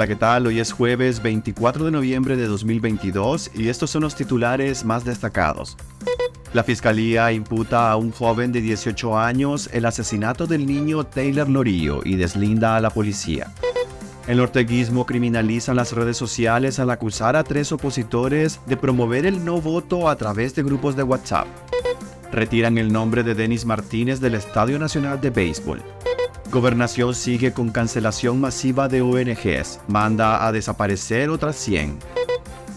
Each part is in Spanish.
Hola, ¿qué tal? Hoy es jueves 24 de noviembre de 2022 y estos son los titulares más destacados. La fiscalía imputa a un joven de 18 años el asesinato del niño Taylor Lorillo y deslinda a la policía. El orteguismo criminaliza las redes sociales al acusar a tres opositores de promover el no voto a través de grupos de WhatsApp. Retiran el nombre de Denis Martínez del Estadio Nacional de Béisbol. Gobernación sigue con cancelación masiva de ONGs. Manda a desaparecer otras 100.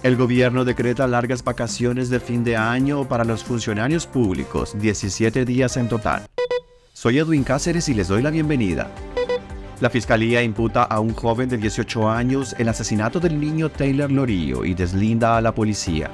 El gobierno decreta largas vacaciones de fin de año para los funcionarios públicos, 17 días en total. Soy Edwin Cáceres y les doy la bienvenida. La fiscalía imputa a un joven de 18 años el asesinato del niño Taylor Lorillo y deslinda a la policía.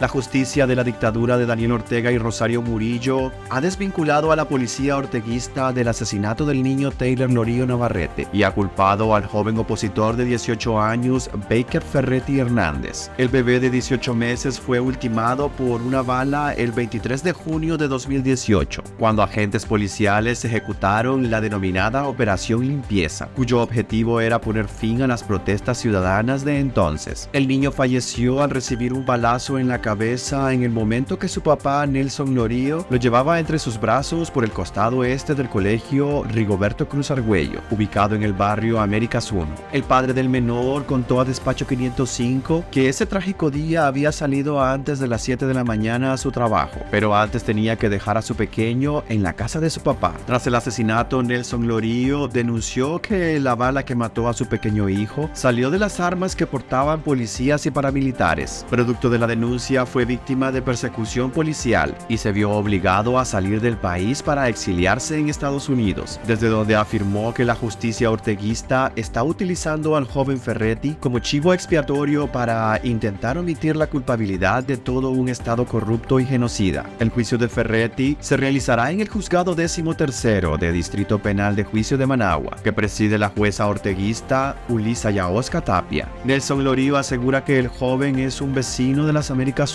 La justicia de la dictadura de Daniel Ortega y Rosario Murillo ha desvinculado a la policía orteguista del asesinato del niño Taylor Lorillo Navarrete y ha culpado al joven opositor de 18 años Baker Ferretti Hernández. El bebé de 18 meses fue ultimado por una bala el 23 de junio de 2018, cuando agentes policiales ejecutaron la denominada Operación Limpieza, cuyo objetivo era poner fin a las protestas ciudadanas de entonces. El niño falleció al recibir un balazo en la cabeza en el momento que su papá Nelson Lorío lo llevaba entre sus brazos por el costado este del colegio Rigoberto Cruz Argüello, ubicado en el barrio Américas 1. El padre del menor contó a Despacho 505 que ese trágico día había salido antes de las 7 de la mañana a su trabajo, pero antes tenía que dejar a su pequeño en la casa de su papá. Tras el asesinato, Nelson Lorío denunció que la bala que mató a su pequeño hijo salió de las armas que portaban policías y paramilitares. Producto de la denuncia, fue víctima de persecución policial y se vio obligado a salir del país para exiliarse en Estados Unidos, desde donde afirmó que la justicia orteguista está utilizando al joven Ferretti como chivo expiatorio para intentar omitir la culpabilidad de todo un Estado corrupto y genocida. El juicio de Ferretti se realizará en el juzgado décimo tercero de Distrito Penal de Juicio de Managua, que preside la jueza orteguista Ulisa Yaosca Tapia. Nelson Lorío asegura que el joven es un vecino de las Américas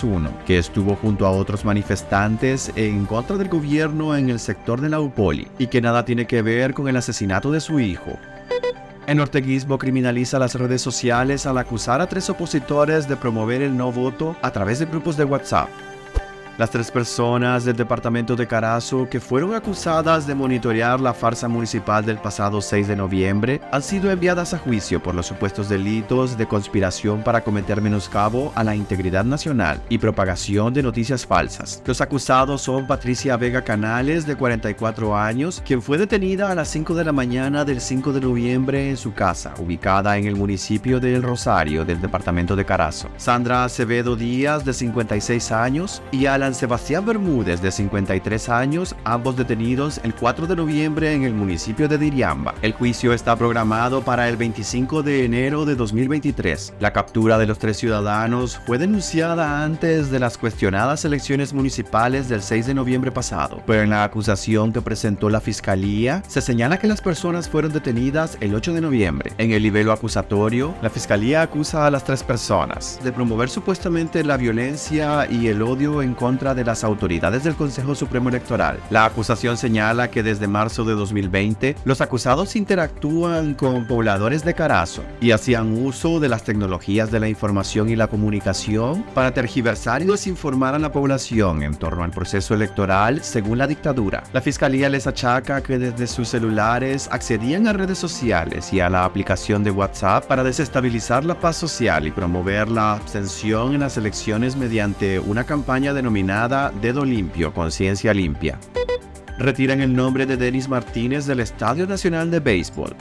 que estuvo junto a otros manifestantes en contra del gobierno en el sector de la UPOLI y que nada tiene que ver con el asesinato de su hijo. El orteguismo criminaliza las redes sociales al acusar a tres opositores de promover el no voto a través de grupos de WhatsApp. Las tres personas del departamento de Carazo que fueron acusadas de monitorear la farsa municipal del pasado 6 de noviembre han sido enviadas a juicio por los supuestos delitos de conspiración para cometer menoscabo a la integridad nacional y propagación de noticias falsas. Los acusados son Patricia Vega Canales, de 44 años, quien fue detenida a las 5 de la mañana del 5 de noviembre en su casa, ubicada en el municipio de El Rosario del departamento de Carazo. Sandra Acevedo Díaz, de 56 años, y Alan Sebastián Bermúdez, de 53 años, ambos detenidos el 4 de noviembre en el municipio de Diriamba. El juicio está programado para el 25 de enero de 2023. La captura de los tres ciudadanos fue denunciada antes de las cuestionadas elecciones municipales del 6 de noviembre pasado, pero en la acusación que presentó la fiscalía se señala que las personas fueron detenidas el 8 de noviembre. En el nivel acusatorio, la fiscalía acusa a las tres personas de promover supuestamente la violencia y el odio en contra de las autoridades del Consejo Supremo Electoral. La acusación señala que desde marzo de 2020 los acusados interactúan con pobladores de Carazo y hacían uso de las tecnologías de la información y la comunicación para tergiversar y desinformar a la población en torno al proceso electoral según la dictadura. La fiscalía les achaca que desde sus celulares accedían a redes sociales y a la aplicación de WhatsApp para desestabilizar la paz social y promover la abstención en las elecciones mediante una campaña denominada Dedo Limpio, Conciencia Limpia. Retiran el nombre de Denis Martínez del Estadio Nacional de Béisbol.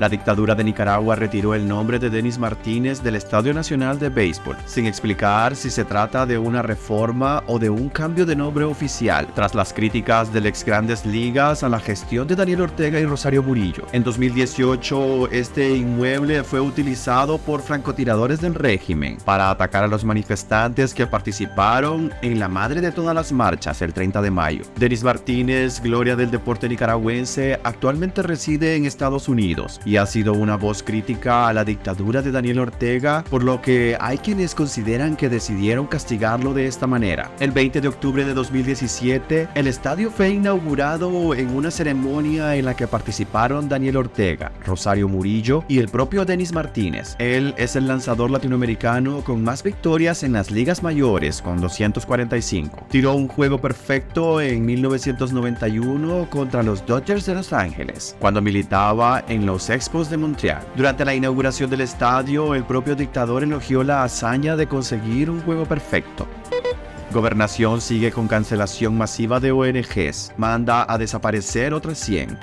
La dictadura de Nicaragua retiró el nombre de Denis Martínez del Estadio Nacional de Béisbol, sin explicar si se trata de una reforma o de un cambio de nombre oficial, tras las críticas del ex Grandes Ligas a la gestión de Daniel Ortega y Rosario Murillo. En 2018, este inmueble fue utilizado por francotiradores del régimen para atacar a los manifestantes que participaron en la madre de todas las marchas el 30 de mayo. Denis Martínez, gloria del deporte nicaragüense, actualmente reside en Estados Unidos y ha sido una voz crítica a la dictadura de Daniel Ortega, por lo que hay quienes consideran que decidieron castigarlo de esta manera. El 20 de octubre de 2017, el estadio fue inaugurado en una ceremonia en la que participaron Daniel Ortega, Rosario Murillo y el propio Denis Martínez. Él es el lanzador latinoamericano con más victorias en las ligas mayores, con 245. Tiró un juego perfecto en 1991 contra los Dodgers de Los Ángeles, cuando militaba en los Expos de Montreal. Durante la inauguración del estadio, el propio dictador elogió la hazaña de conseguir un juego perfecto. Gobernación sigue con cancelación masiva de ONGs, manda a desaparecer otras 100.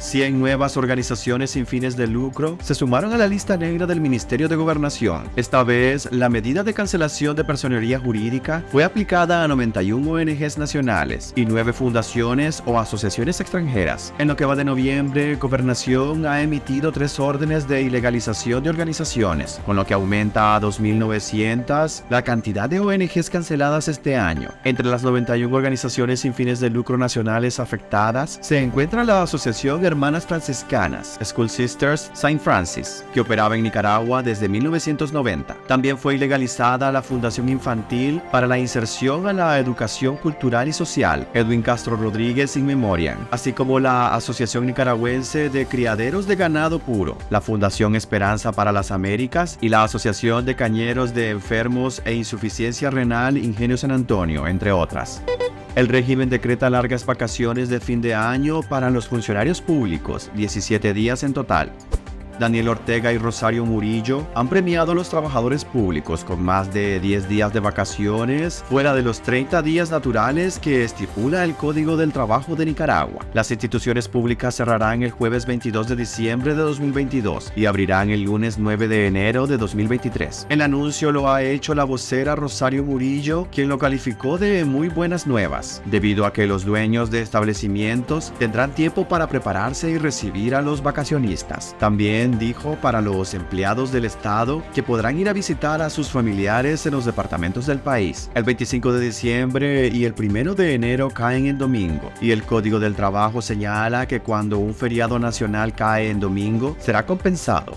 100 nuevas organizaciones sin fines de lucro se sumaron a la lista negra del Ministerio de Gobernación. Esta vez, la medida de cancelación de personería jurídica fue aplicada a 91 ONGs nacionales y 9 fundaciones o asociaciones extranjeras. En lo que va de noviembre, Gobernación ha emitido tres órdenes de ilegalización de organizaciones, con lo que aumenta a 2.900 la cantidad de ONGs canceladas este año. Entre las 91 organizaciones sin fines de lucro nacionales afectadas se encuentra la Asociación Hermanas Franciscanas, School Sisters St. Francis, que operaba en Nicaragua desde 1990. También fue ilegalizada la Fundación Infantil para la Inserción a la Educación Cultural y Social, Edwin Castro Rodríguez In Memoriam, así como la Asociación Nicaragüense de Criaderos de Ganado Puro, la Fundación Esperanza para las Américas y la Asociación de Cañeros de Enfermos e Insuficiencia Renal Ingenio San Antonio, entre otras. El régimen decreta largas vacaciones de fin de año para los funcionarios públicos, 17 días en total. Daniel Ortega y Rosario Murillo han premiado a los trabajadores públicos con más de 10 días de vacaciones fuera de los 30 días naturales que estipula el Código del Trabajo de Nicaragua. Las instituciones públicas cerrarán el jueves 22 de diciembre de 2022 y abrirán el lunes 9 de enero de 2023. El anuncio lo ha hecho la vocera Rosario Murillo, quien lo calificó de muy buenas nuevas, debido a que los dueños de establecimientos tendrán tiempo para prepararse y recibir a los vacacionistas. También dijo para los empleados del Estado que podrán ir a visitar a sus familiares en los departamentos del país. El 25 de diciembre y el 1 de enero caen en domingo y el Código del Trabajo señala que cuando un feriado nacional cae en domingo será compensado.